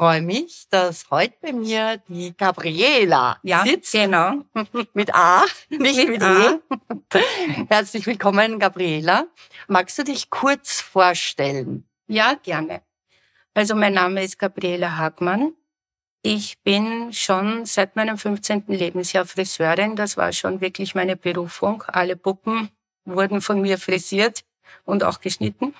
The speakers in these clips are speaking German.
Freue mich, dass heute bei mir die Gabriela ja, sitzt. Genau. Mit A, nicht mit, mit E. Herzlich willkommen, Gabriela. Magst du dich kurz vorstellen? Ja, gerne. Also mein Name ist Gabriela Hagmann. Ich bin schon seit meinem 15. Lebensjahr Friseurin. Das war schon wirklich meine Berufung. Alle Puppen wurden von mir frisiert und auch geschnitten.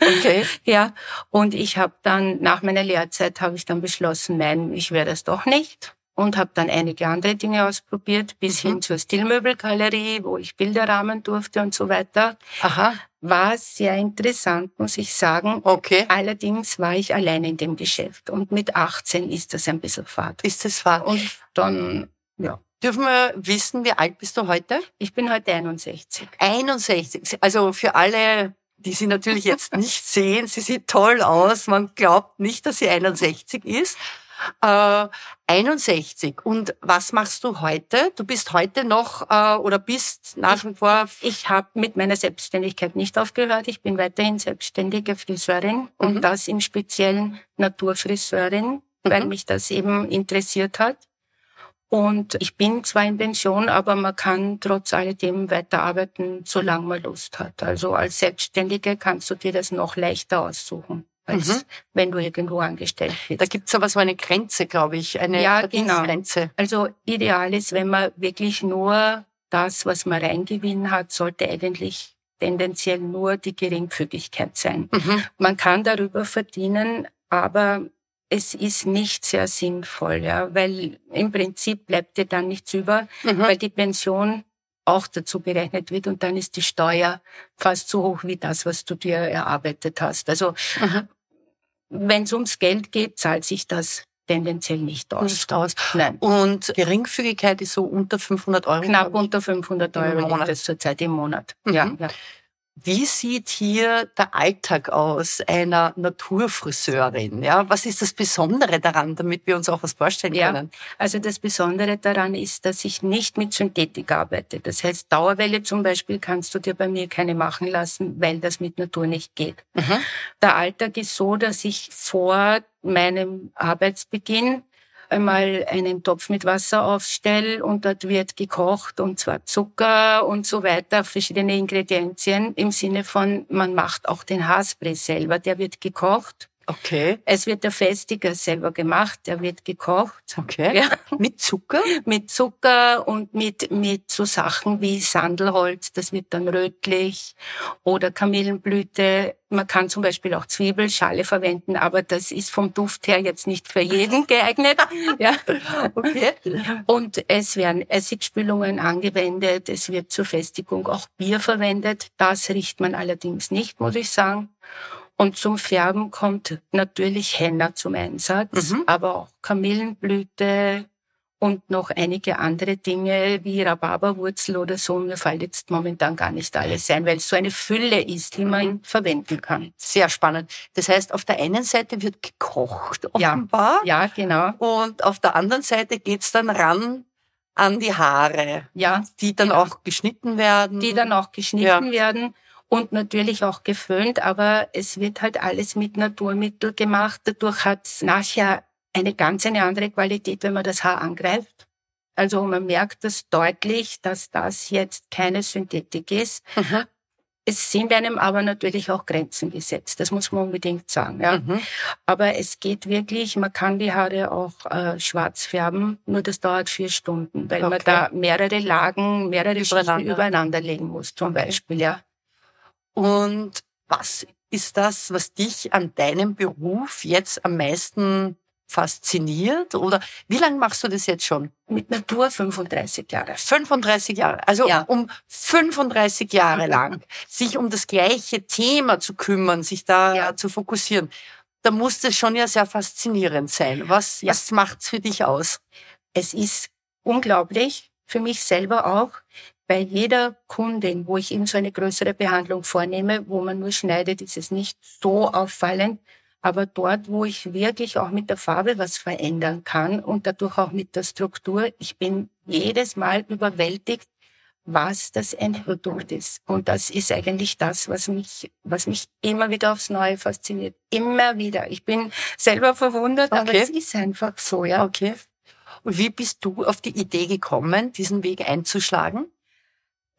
Okay. ja, und ich habe dann nach meiner Lehrzeit habe ich dann beschlossen, nein, ich werde es doch nicht und habe dann einige andere Dinge ausprobiert, bis mhm. hin zur Stilmöbelgalerie, wo ich Bilder rahmen durfte und so weiter. Aha. War sehr interessant, muss ich sagen. Okay. Allerdings war ich allein in dem Geschäft und mit 18 ist das ein bisschen fad. Ist das fad? Und dann, ja. Dürfen wir wissen, wie alt bist du heute? Ich bin heute 61. 61. Also für alle die sie natürlich jetzt nicht sehen. Sie sieht toll aus. Man glaubt nicht, dass sie 61 ist. Äh, 61. Und was machst du heute? Du bist heute noch äh, oder bist nach wie vor. Ich habe mit meiner Selbstständigkeit nicht aufgehört. Ich bin weiterhin selbstständige Friseurin mhm. und das im speziellen Naturfriseurin, mhm. weil mich das eben interessiert hat. Und ich bin zwar in Pension, aber man kann trotz alledem weiterarbeiten, solange man Lust hat. Also als Selbstständige kannst du dir das noch leichter aussuchen, als mhm. wenn du irgendwo angestellt bist. Da gibt's aber so eine Grenze, glaube ich, eine ja, genau. Grenze. Also ideal ist, wenn man wirklich nur das, was man reingewinnen hat, sollte eigentlich tendenziell nur die Geringfügigkeit sein. Mhm. Man kann darüber verdienen, aber es ist nicht sehr sinnvoll, ja, weil im Prinzip bleibt dir dann nichts über, mhm. weil die Pension auch dazu berechnet wird und dann ist die Steuer fast so hoch wie das, was du dir erarbeitet hast. Also mhm. wenn es ums Geld geht, zahlt sich das tendenziell nicht aus. Nicht aus. Nein. Und Geringfügigkeit ist so unter 500 Euro? Knapp unter 500 Euro liegt das zurzeit im Monat. Mhm. Ja, ja. Wie sieht hier der Alltag aus einer Naturfriseurin? Ja, was ist das Besondere daran, damit wir uns auch was vorstellen können? Ja, also das Besondere daran ist, dass ich nicht mit Synthetik arbeite. Das heißt, Dauerwelle zum Beispiel kannst du dir bei mir keine machen lassen, weil das mit Natur nicht geht. Mhm. Der Alltag ist so, dass ich vor meinem Arbeitsbeginn einmal einen Topf mit Wasser aufstelle und dort wird gekocht und zwar Zucker und so weiter, verschiedene Ingredienzien im Sinne von, man macht auch den Haarspray selber, der wird gekocht Okay. Es wird der Festiger selber gemacht, der wird gekocht. Okay. Ja. Mit Zucker? Mit Zucker und mit, mit so Sachen wie Sandelholz, das wird dann rötlich. Oder Kamillenblüte. Man kann zum Beispiel auch Zwiebelschale verwenden, aber das ist vom Duft her jetzt nicht für jeden geeignet. ja. Okay. Und es werden Essigspülungen angewendet. Es wird zur Festigung auch Bier verwendet. Das riecht man allerdings nicht, muss ich sagen. Und zum Färben kommt natürlich Henna zum Einsatz, mhm. aber auch Kamillenblüte und noch einige andere Dinge wie Rhabarberwurzel oder so. Mir fällt jetzt momentan gar nicht alles ein, weil es so eine Fülle ist, die man mhm. verwenden kann. Sehr spannend. Das heißt, auf der einen Seite wird gekocht, offenbar. Ja, ja genau. Und auf der anderen Seite geht's dann ran an die Haare. Ja. Die dann genau. auch geschnitten werden. Die dann auch geschnitten ja. werden und natürlich auch geföhnt, aber es wird halt alles mit Naturmittel gemacht. Dadurch hat es nachher eine ganz eine andere Qualität, wenn man das Haar angreift. Also man merkt das deutlich, dass das jetzt keine Synthetik ist. Mhm. Es sind einem aber natürlich auch Grenzen gesetzt, das muss man unbedingt sagen. Ja. Mhm. Aber es geht wirklich, man kann die Haare auch äh, schwarz färben, nur das dauert vier Stunden, weil okay. man da mehrere Lagen, mehrere Schichten übereinander legen muss, zum Beispiel. Ja. Und was ist das, was dich an deinem Beruf jetzt am meisten fasziniert? Oder wie lange machst du das jetzt schon? Mit Natur 35 Jahre. 35 Jahre. Also ja. um 35 Jahre lang sich um das gleiche Thema zu kümmern, sich da ja. zu fokussieren. Da muss das schon ja sehr faszinierend sein. Was, ja. was macht's für dich aus? Es ist unglaublich, für mich selber auch, bei jeder Kundin, wo ich eben so eine größere Behandlung vornehme, wo man nur schneidet, ist es nicht so auffallend. Aber dort, wo ich wirklich auch mit der Farbe was verändern kann und dadurch auch mit der Struktur, ich bin jedes Mal überwältigt, was das Endprodukt ist. Und das ist eigentlich das, was mich, was mich immer wieder aufs Neue fasziniert. Immer wieder. Ich bin selber verwundert, okay. aber es ist einfach so, ja. Okay. Und wie bist du auf die Idee gekommen, diesen Weg einzuschlagen?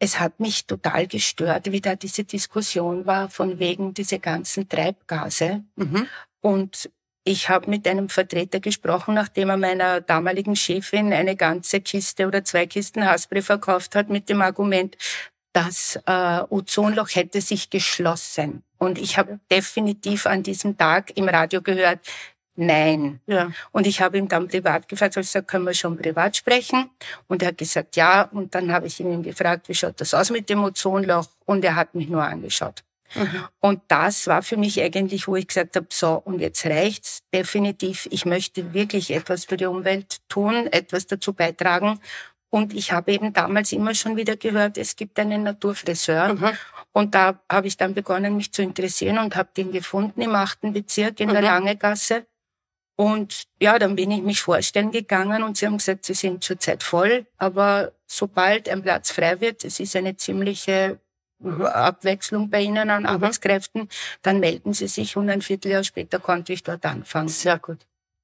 Es hat mich total gestört, wie da diese Diskussion war von wegen diese ganzen Treibgase. Mhm. Und ich habe mit einem Vertreter gesprochen, nachdem er meiner damaligen Chefin eine ganze Kiste oder zwei Kisten Haspray verkauft hat mit dem Argument, das äh, Ozonloch hätte sich geschlossen. Und ich habe definitiv an diesem Tag im Radio gehört, nein. Ja. Und ich habe ihm dann privat gefragt, also können wir schon privat sprechen? Und er hat gesagt, ja. Und dann habe ich ihn gefragt, wie schaut das aus mit dem Ozonloch? Und er hat mich nur angeschaut. Mhm. Und das war für mich eigentlich, wo ich gesagt habe, so, und jetzt reicht's definitiv. Ich möchte wirklich etwas für die Umwelt tun, etwas dazu beitragen. Und ich habe eben damals immer schon wieder gehört, es gibt einen Naturfriseur. Mhm. Und da habe ich dann begonnen, mich zu interessieren und habe den gefunden im achten Bezirk in mhm. der Langegasse. Und ja, dann bin ich mich vorstellen gegangen und sie haben gesagt, sie sind zurzeit voll, aber sobald ein Platz frei wird, es ist eine ziemliche Abwechslung bei Ihnen an mhm. Arbeitskräften, dann melden Sie sich und ein Vierteljahr später konnte ich dort anfangen. Sehr gut.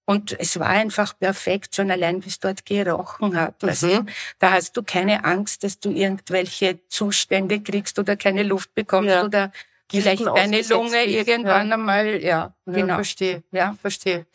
Und es war einfach perfekt, schon allein, wie es dort gerochen hat. Mhm. Also, da hast du keine Angst, dass du irgendwelche Zustände kriegst oder keine Luft bekommst ja. oder vielleicht deine Lunge irgendwann ja. einmal, ja, genau. Ja, verstehe. Ja, verstehe.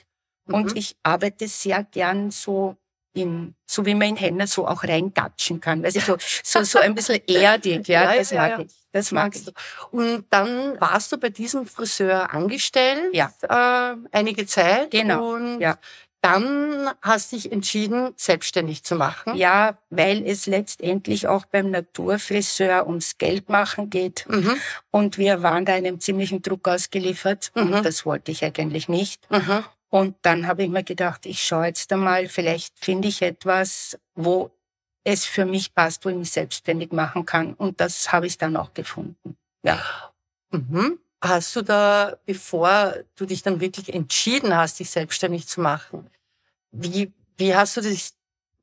Mhm. Und ich arbeite sehr gern so in, so wie man in Henna so auch reingatschen kann. Weißt du, so, so, so ein bisschen erdig, ja, ja das ja, mag ja. ich. Das magst du. Und dann warst du bei diesem Friseur angestellt, ja. äh, einige Zeit. Genau. Und ja. dann hast dich entschieden, selbstständig zu machen. Ja, weil es letztendlich auch beim Naturfriseur ums Geld machen geht. Mhm. Und wir waren da einem ziemlichen Druck ausgeliefert. Mhm. Und das wollte ich eigentlich nicht. Mhm. Und dann habe ich mir gedacht, ich schaue jetzt einmal, vielleicht finde ich etwas, wo es für mich passt, wo ich mich selbstständig machen kann. Und das habe ich dann auch gefunden. Ja. Mhm. Hast du da, bevor du dich dann wirklich entschieden hast, dich selbstständig zu machen, wie, wie hast du dich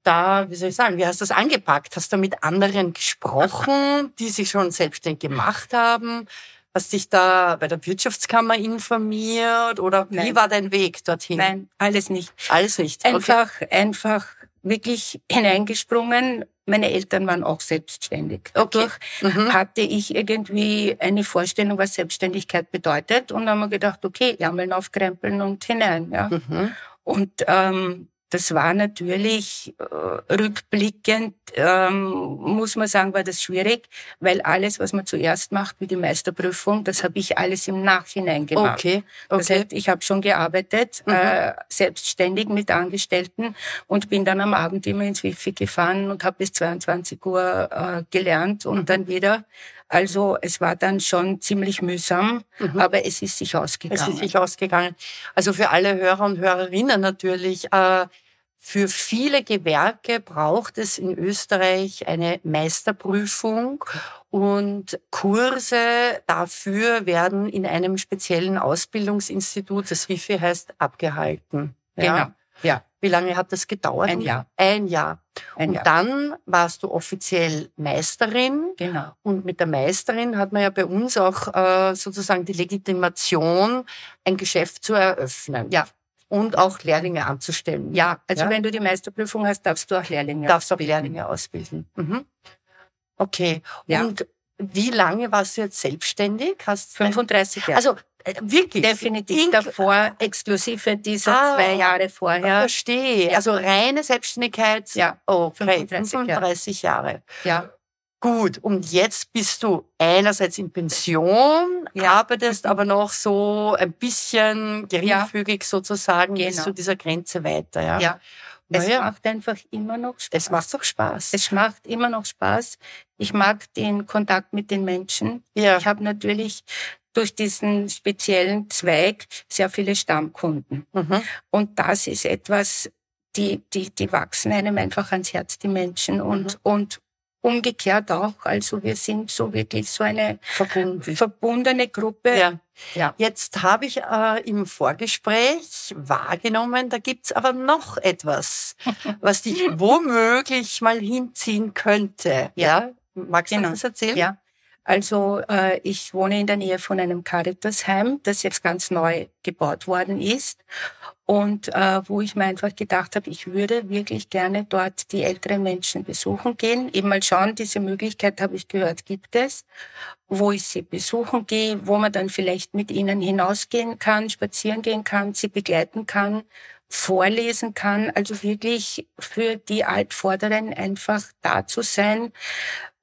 da, wie soll ich sagen, wie hast du das angepackt? Hast du mit anderen gesprochen, die sich schon selbstständig gemacht haben? Hast dich da bei der Wirtschaftskammer informiert oder Nein. wie war dein Weg dorthin? Nein, alles nicht. Alles nicht. Einfach, okay. einfach wirklich hineingesprungen. Meine Eltern waren auch selbstständig. Okay. Dadurch mhm. hatte ich irgendwie eine Vorstellung, was Selbstständigkeit bedeutet. Und dann haben wir gedacht, okay, Ärmeln aufkrempeln und hinein. Ja. Mhm. Und ähm, das war natürlich äh, rückblickend, ähm, muss man sagen, war das schwierig, weil alles, was man zuerst macht, wie die Meisterprüfung, das habe ich alles im Nachhinein gemacht. Okay. okay. Das heißt, ich habe schon gearbeitet, mhm. äh, selbstständig mit Angestellten und bin dann am Abend immer ins Wifi gefahren und habe bis 22 Uhr äh, gelernt und mhm. dann wieder also es war dann schon ziemlich mühsam, mhm. aber es ist sich ausgegangen. Es ist sich ausgegangen. Also für alle Hörer und Hörerinnen natürlich. Äh, für viele Gewerke braucht es in Österreich eine Meisterprüfung und Kurse dafür werden in einem speziellen Ausbildungsinstitut, das WIFI heißt, abgehalten. Ja? Genau. Ja. Wie lange hat das gedauert? Ein Jahr. Ein Jahr. Und Jahr. dann warst du offiziell Meisterin. Genau. Und mit der Meisterin hat man ja bei uns auch äh, sozusagen die Legitimation, ein Geschäft zu eröffnen. Ja. Und auch Lehrlinge anzustellen. Ja, also ja? wenn du die Meisterprüfung hast, darfst du auch Lehrlinge darfst ausbilden. auch Lehrlinge ausbilden. Mhm. Okay. Ja. Und wie lange warst du jetzt selbstständig? Hast 35 Jahre. Also wirklich? Definitiv Ink davor, exklusive dieser ah, zwei Jahre vorher. Verstehe. Also reine Selbstständigkeit. Ja. Okay, 35, 35 Jahre. Ja. Gut, und jetzt bist du einerseits in Pension, ja. arbeitest aber noch so ein bisschen geringfügig ja. sozusagen genau. bis zu dieser Grenze weiter. Ja. ja. Es ja. macht einfach immer noch Spaß. Es macht doch Spaß. Es macht immer noch Spaß. Ich mag den Kontakt mit den Menschen. Ja. Ich habe natürlich durch diesen speziellen Zweig sehr viele Stammkunden. Mhm. Und das ist etwas, die, die, die wachsen einem einfach ans Herz, die Menschen und, mhm. und umgekehrt auch. Also wir sind so wirklich so eine Verbunden. verbundene Gruppe. Ja. Ja. Jetzt habe ich äh, im Vorgespräch wahrgenommen, da gibt's aber noch etwas, was dich womöglich mal hinziehen könnte. Ja, magst du genau. das erzählen? Ja. Also äh, ich wohne in der Nähe von einem Caritasheim, das jetzt ganz neu gebaut worden ist und äh, wo ich mir einfach gedacht habe, ich würde wirklich gerne dort die älteren Menschen besuchen gehen. Eben mal schauen, diese Möglichkeit habe ich gehört, gibt es, wo ich sie besuchen gehe, wo man dann vielleicht mit ihnen hinausgehen kann, spazieren gehen kann, sie begleiten kann, vorlesen kann, also wirklich für die Altvorderen einfach da zu sein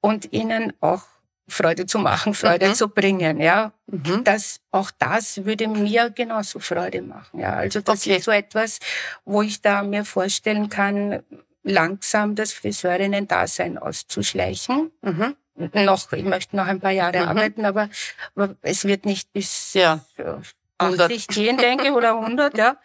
und ihnen auch Freude zu machen, Freude mhm. zu bringen, ja. Mhm. Das, auch das würde mir genauso Freude machen, ja. Also das okay. ist so etwas, wo ich da mir vorstellen kann, langsam das Friseurinnen-Dasein auszuschleichen. Mhm. Noch, ich möchte noch ein paar Jahre mhm. arbeiten, aber, aber, es wird nicht bis ja. 80 gehen, denke ich, oder 100, ja.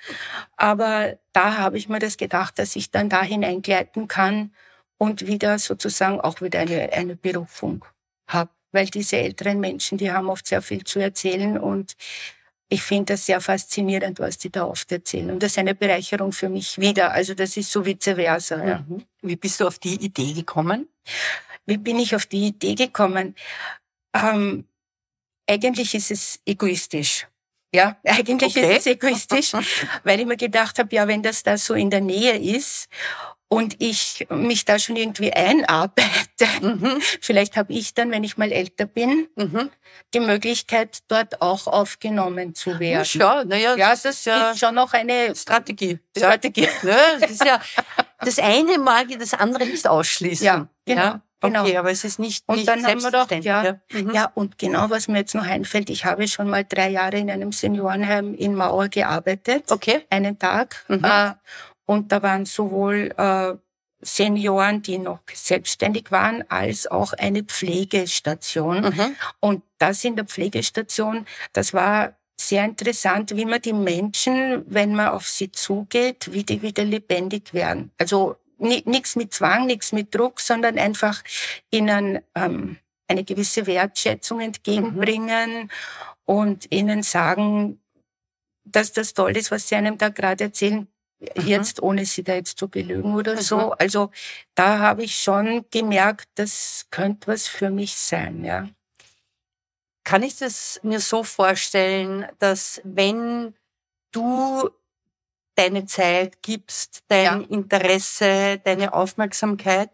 Aber da habe ich mir das gedacht, dass ich dann da hineingleiten kann und wieder sozusagen auch wieder eine, eine Berufung habe, weil diese älteren Menschen, die haben oft sehr viel zu erzählen und ich finde das sehr faszinierend, was die da oft erzählen. Und das ist eine Bereicherung für mich wieder. Also das ist so vice versa. Ja. Mhm. Wie bist du auf die Idee gekommen? Wie bin ich auf die Idee gekommen? Ähm, eigentlich ist es egoistisch. Ja, eigentlich okay. ist es egoistisch, weil ich mir gedacht habe, ja, wenn das da so in der Nähe ist und ich mich da schon irgendwie einarbeite. Mhm. Vielleicht habe ich dann, wenn ich mal älter bin, mhm. die Möglichkeit, dort auch aufgenommen zu werden. Ja, naja, ja, das ist, ja ist schon noch eine Strategie. Strategie. Ja, das ist ja, das eine mag das andere nicht ausschließen. Ja, genau. Ja? Genau. Okay, aber es ist nicht, und nicht dann haben wir doch, ja, ja. Mhm. ja, und genau, was mir jetzt noch einfällt, ich habe schon mal drei Jahre in einem Seniorenheim in Mauer gearbeitet. Okay. Einen Tag. Mhm. Äh, und da waren sowohl äh, Senioren, die noch selbstständig waren, als auch eine Pflegestation. Mhm. Und das in der Pflegestation, das war sehr interessant, wie man die Menschen, wenn man auf sie zugeht, wie die wieder lebendig werden. Also nichts mit Zwang, nichts mit Druck, sondern einfach ihnen ähm, eine gewisse Wertschätzung entgegenbringen mhm. und ihnen sagen, dass das toll ist, was sie einem da gerade erzählen, Mhm. Jetzt, ohne sie da jetzt zu belügen oder mhm. so. Also da habe ich schon gemerkt, das könnte was für mich sein, ja. Kann ich das mir so vorstellen, dass wenn du deine Zeit gibst, dein ja. Interesse, deine Aufmerksamkeit,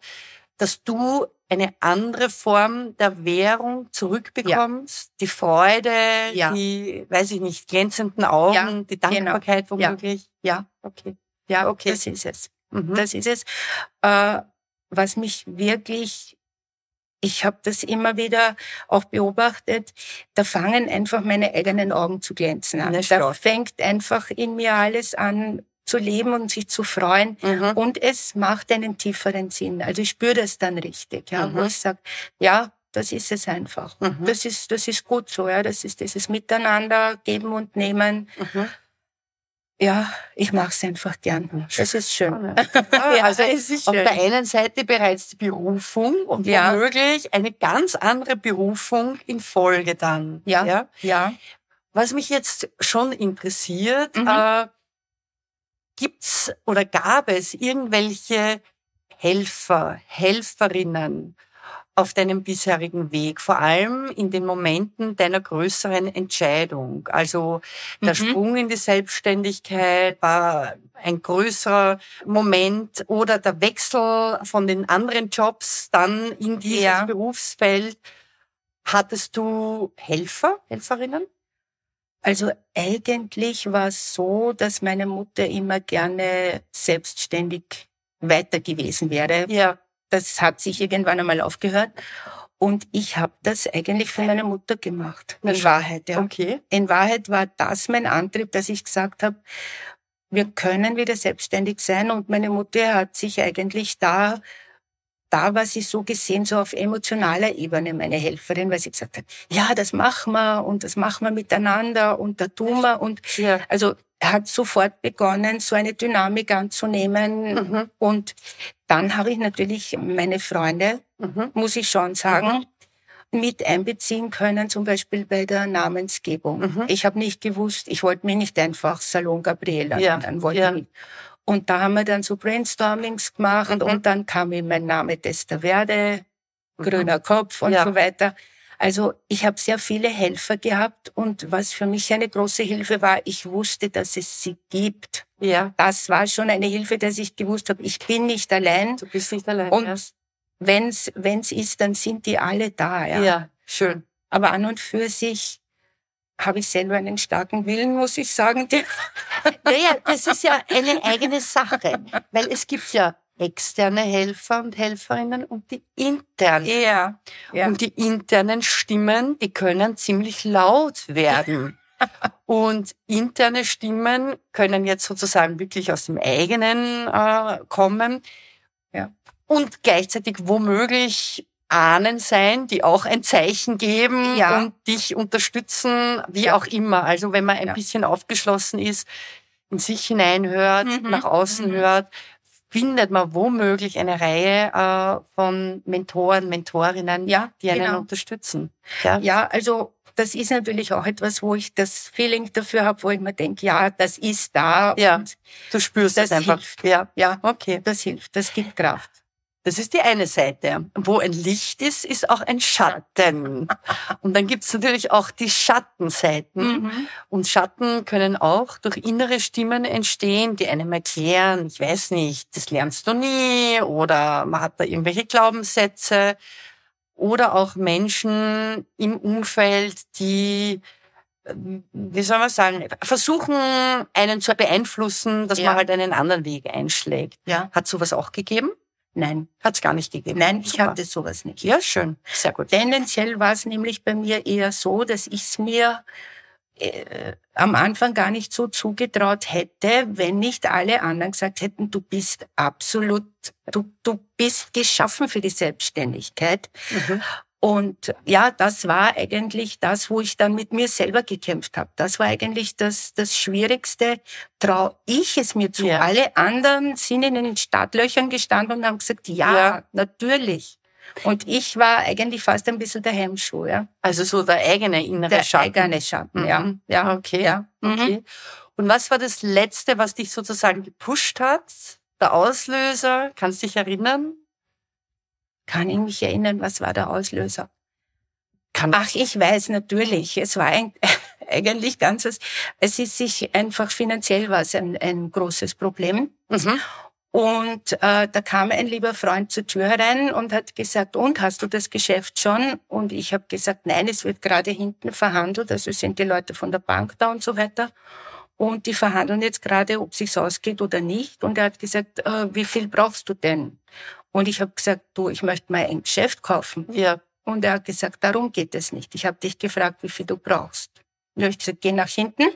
dass du eine andere Form der Währung zurückbekommst, ja. die Freude, ja. die, weiß ich nicht, glänzenden Augen, ja, die genau. Dankbarkeit genau. womöglich. Ja. okay. Ja, okay. Das ist es. Mhm. Das ist es. Äh, was mich wirklich ich habe das immer wieder auch beobachtet, da fangen einfach meine eigenen Augen zu glänzen an. Da fängt einfach in mir alles an zu leben und sich zu freuen. Mhm. Und es macht einen tieferen Sinn. Also ich spüre das dann richtig, ja, mhm. wo ich sage, ja, das ist es einfach. Mhm. Das ist, das ist gut so, ja. Das ist dieses Miteinander, geben und nehmen. Mhm. Ja, ich mache es einfach gern. Das ist schön. ja, also es ist auf schön. der einen Seite bereits die Berufung und ja. womöglich eine ganz andere Berufung in Folge dann. Ja, ja. ja. Was mich jetzt schon interessiert, mhm. äh, gibt's oder gab es irgendwelche Helfer, Helferinnen auf deinem bisherigen Weg, vor allem in den Momenten deiner größeren Entscheidung. Also der mhm. Sprung in die Selbstständigkeit war ein größerer Moment oder der Wechsel von den anderen Jobs dann in dieses ja. Berufsfeld. Hattest du Helfer, Helferinnen? Also eigentlich war es so, dass meine Mutter immer gerne selbstständig weiter gewesen wäre. Ja. Das hat sich irgendwann einmal aufgehört. Und ich habe das eigentlich für meine Mutter gemacht. In Wahrheit, ja. Okay. In Wahrheit war das mein Antrieb, dass ich gesagt habe, wir können wieder selbstständig sein. Und meine Mutter hat sich eigentlich da da war sie so gesehen, so auf emotionaler Ebene meine Helferin, weil sie gesagt hat, ja, das machen wir und das machen wir miteinander und da tun wir und ja. also hat sofort begonnen, so eine Dynamik anzunehmen. Mhm. Und dann habe ich natürlich meine Freunde, Mhm. muss ich schon sagen, mit einbeziehen können, zum Beispiel bei der Namensgebung. Mhm. Ich habe nicht gewusst, ich wollte mich nicht einfach Salon Gabriela Ja, nennen, wollte ja. Und da haben wir dann so Brainstormings gemacht Mhm. und dann kam ihm mein Name Testaverde, grüner Kopf und Ja. so weiter. Also ich habe sehr viele Helfer gehabt und was für mich eine große Hilfe war, ich wusste, dass es sie gibt. Ja, Das war schon eine Hilfe, dass ich gewusst habe, ich bin nicht allein. du bist nicht allein. Und ja. wenn's wenn's ist, dann sind die alle da. Ja. ja, schön. Aber an und für sich habe ich selber einen starken Willen, muss ich sagen. Naja, das ist ja eine eigene Sache, weil es gibt ja externe Helfer und Helferinnen und die internen. Ja. ja. Und die internen Stimmen, die können ziemlich laut werden. Und interne Stimmen können jetzt sozusagen wirklich aus dem eigenen äh, kommen. Ja. Und gleichzeitig womöglich Ahnen sein, die auch ein Zeichen geben Ja. und dich unterstützen, wie Ja. auch immer. Also wenn man ein Ja. bisschen aufgeschlossen ist, in sich hineinhört, Mhm. nach außen Mhm. hört, findet man womöglich eine Reihe äh, von Mentoren, Mentorinnen, Ja, die einen genau. unterstützen. Ja? Ja, also das ist natürlich auch etwas, wo ich das Feeling dafür habe, wo ich mir denke, ja, das ist da. Ja. Du spürst das einfach. hilft. Ja, ja, okay. das hilft, das gibt Kraft. Das ist die eine Seite. Wo ein Licht ist, ist auch ein Schatten. Und dann gibt's natürlich auch die Schattenseiten. Mhm. Und Schatten können auch durch innere Stimmen entstehen, die einem erklären, ich weiß nicht, das lernst du nie oder man hat da irgendwelche Glaubenssätze oder auch Menschen im Umfeld, die, äh, wie soll man sagen, versuchen, einen zu beeinflussen, dass Ja. man halt einen anderen Weg einschlägt. Ja, Hat sowas auch gegeben? Nein, Hat's gar nicht gegeben. nein, ich Super. hatte sowas nicht. Ja, schön. Sehr gut. Tendenziell war es nämlich bei mir eher so, dass ich es mir äh, am Anfang gar nicht so zugetraut hätte, wenn nicht alle anderen gesagt hätten, du bist absolut, du, du bist geschaffen für die Selbstständigkeit. Mhm. Und ja, das war eigentlich das, wo ich dann mit mir selber gekämpft habe. Das war eigentlich das, das Schwierigste. Trau ich es mir zu? Ja. Alle anderen sind in den Startlöchern gestanden und haben gesagt, ja, Ja. natürlich. Und ich war eigentlich fast ein bisschen der Hemmschuh, ja. Also so der eigene innere Der Schatten. eigene Schatten, ja. Mhm. Ja, Okay. ja. Mhm. Okay. Und was war das Letzte, was dich sozusagen gepusht hat? Der Auslöser? Kannst du dich erinnern? Kann ich mich erinnern, was war der Auslöser? Kann Ach, ich weiß natürlich. Es war ein, eigentlich ganz was. Es ist sich einfach finanziell was ein, ein großes Problem. Mhm. Und äh, da kam ein lieber Freund zur Tür herein und hat gesagt, und hast du das Geschäft schon? Und ich habe gesagt, nein, es wird gerade hinten verhandelt. Also sind die Leute von der Bank da und so weiter. Und die verhandeln jetzt gerade, ob sich's ausgeht oder nicht. Und er hat gesagt, äh, wie viel brauchst du denn? Und ich habe gesagt, du, ich möchte mal ein Geschäft kaufen. Ja. Und er hat gesagt, darum geht es nicht. Ich habe dich gefragt, wie viel du brauchst. Und ich gesagt, geh nach hinten.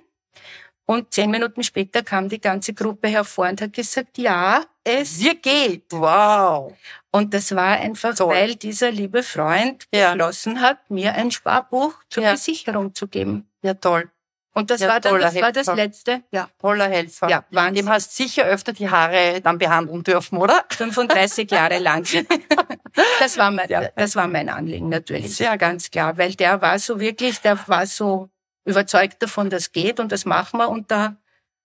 Und zehn Minuten später kam die ganze Gruppe hervor und hat gesagt, ja, es Wir geht. Wow. Und das war einfach, Toll. weil dieser liebe Freund Ja. beschlossen hat, mir ein Sparbuch zur Ja. Besicherung zu geben. Ja, toll. Und das Ja, war dann, das war das letzte, ja, Toller Helfer. ja, Wahnsinn. Dem hast sicher öfter die Haare dann behandeln dürfen, oder? 35 Jahre lang. Das war mein, Ja. das war mein Anliegen natürlich. Sehr ganz klar, weil der war so wirklich, der war so überzeugt davon, das geht und das machen wir und da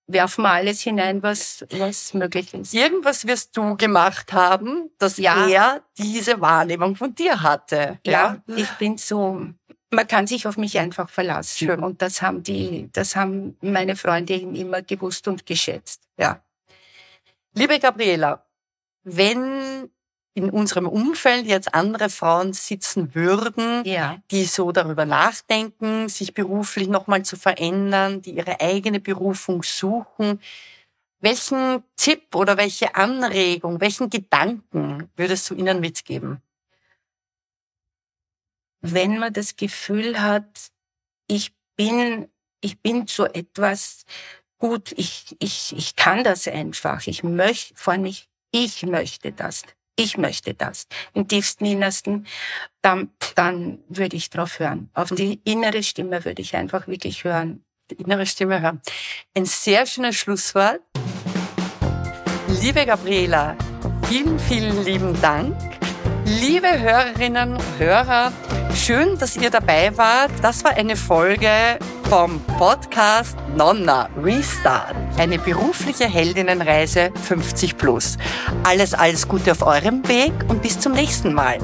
werfen wir alles hinein, was, was möglich ist. Irgendwas wirst du gemacht haben, dass Ja. er diese Wahrnehmung von dir hatte. Ja, ich bin so, man kann sich auf mich einfach verlassen. Schön. Und das haben die, das haben meine Freunde immer gewusst und geschätzt. Ja. Liebe Gabriela, wenn in unserem Umfeld jetzt andere Frauen sitzen würden, Ja. die so darüber nachdenken, sich beruflich nochmal zu verändern, die ihre eigene Berufung suchen, welchen Tipp oder welche Anregung, welchen Gedanken würdest du ihnen mitgeben? Wenn man das Gefühl hat, ich bin, ich bin so etwas gut, ich, ich, ich kann das einfach, ich möchte, vor allem ich, ich möchte das. Ich möchte das. Im tiefsten Innersten, dann, dann würde ich drauf hören. Auf die innere Stimme würde ich einfach wirklich hören. die innere Stimme hören. Ein sehr schönes Schlusswort. Liebe Gabriela, vielen, vielen lieben Dank. Liebe Hörerinnen und Hörer, schön, dass ihr dabei wart. Das war eine Folge vom Podcast Nonna Restart. Eine berufliche Heldinnenreise 50 plus. Alles, alles Gute auf eurem Weg und bis zum nächsten Mal.